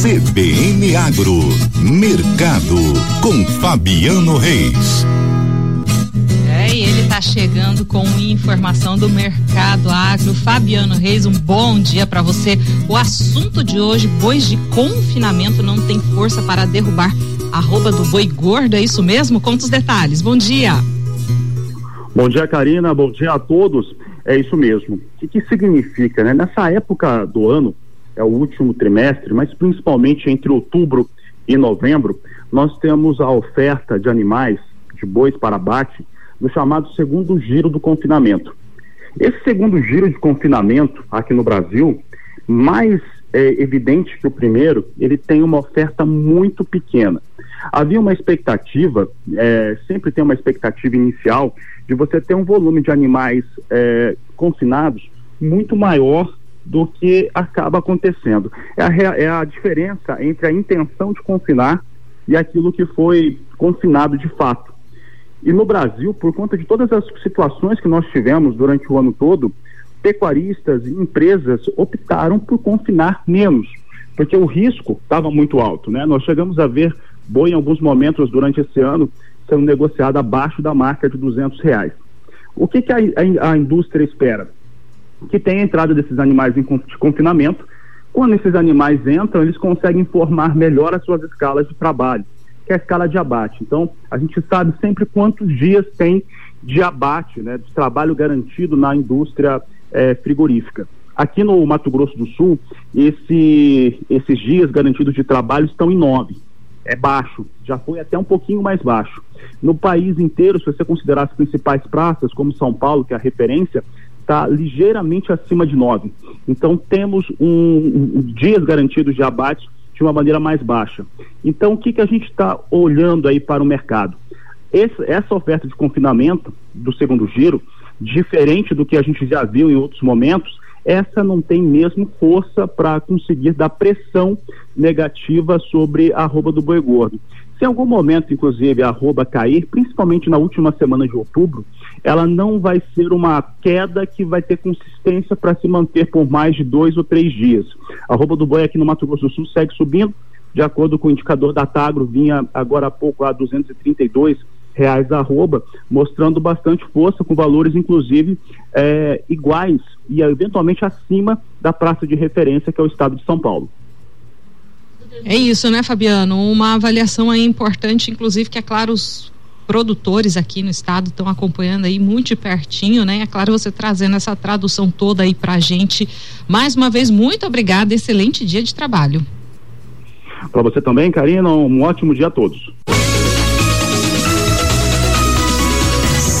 CBN Agro, Mercado, com Fabiano Reis. É, e ele está chegando com informação do mercado agro. Fabiano Reis, um bom dia para você. O assunto de hoje, bois de confinamento não tem força para derrubar. Arroba do boi gordo, é isso mesmo? Conta os detalhes. Bom dia. Bom dia, Karina. Bom dia a todos. É isso mesmo. O que, que significa, né? Nessa época do ano, é o último trimestre, mas principalmente entre outubro e novembro, nós temos a oferta de animais, de bois para abate, no chamado segundo giro do confinamento. Esse segundo giro de confinamento aqui no Brasil, mais é, evidente que o primeiro, ele tem uma oferta muito pequena. Havia uma expectativa, é, sempre tem uma expectativa inicial, de você ter um volume de animais é, confinados muito maior do que acaba acontecendo. É a, é a diferença entre a intenção de confinar e aquilo que foi confinado de fato. E no Brasil, por conta de todas as situações que nós tivemos durante o ano todo, pecuaristas e empresas optaram por confinar menos, porque o risco estava muito alto, né? Nós chegamos a ver boi em alguns momentos durante esse ano sendo negociado abaixo da marca de 200 reais. O que, que a, a, a indústria espera? Que tem a entrada desses animais em confinamento. Quando esses animais entram, eles conseguem formar melhor as suas escalas de trabalho, que é a escala de abate. Então, a gente sabe sempre quantos dias tem de abate, né, de trabalho garantido na indústria é, frigorífica. Aqui no Mato Grosso do Sul, esse, esses dias garantidos de trabalho estão em nove. É baixo, já foi até um pouquinho mais baixo. No país inteiro, se você considerar as principais praças, como São Paulo, que é a referência, está ligeiramente acima de 9. Então temos um, um, dias garantidos de abate de uma maneira mais baixa. Então o que, que a gente está olhando aí para o mercado? Esse, essa oferta de confinamento do segundo giro, diferente do que a gente já viu em outros momentos, essa não tem mesmo força para conseguir dar pressão negativa sobre a arroba do boi gordo. Se em algum momento, inclusive, a arroba cair, principalmente na última semana de outubro, ela não vai ser uma queda que vai ter consistência para se manter por mais de dois ou três dias. A arroba do boi aqui no Mato Grosso do Sul segue subindo, de acordo com o indicador da Tagro, vinha agora há pouco a 232 reais arroba, mostrando bastante força, com valores inclusive é, iguais e eventualmente acima da praça de referência que é o estado de São Paulo. É isso, né, Fabiano? Uma avaliação aí importante, inclusive, que é claro, os produtores aqui no estado estão acompanhando aí muito de pertinho, né? É claro, você trazendo essa tradução toda aí pra gente. Mais uma vez, muito obrigada, excelente dia de trabalho. Para você também, Karina, um ótimo dia a todos.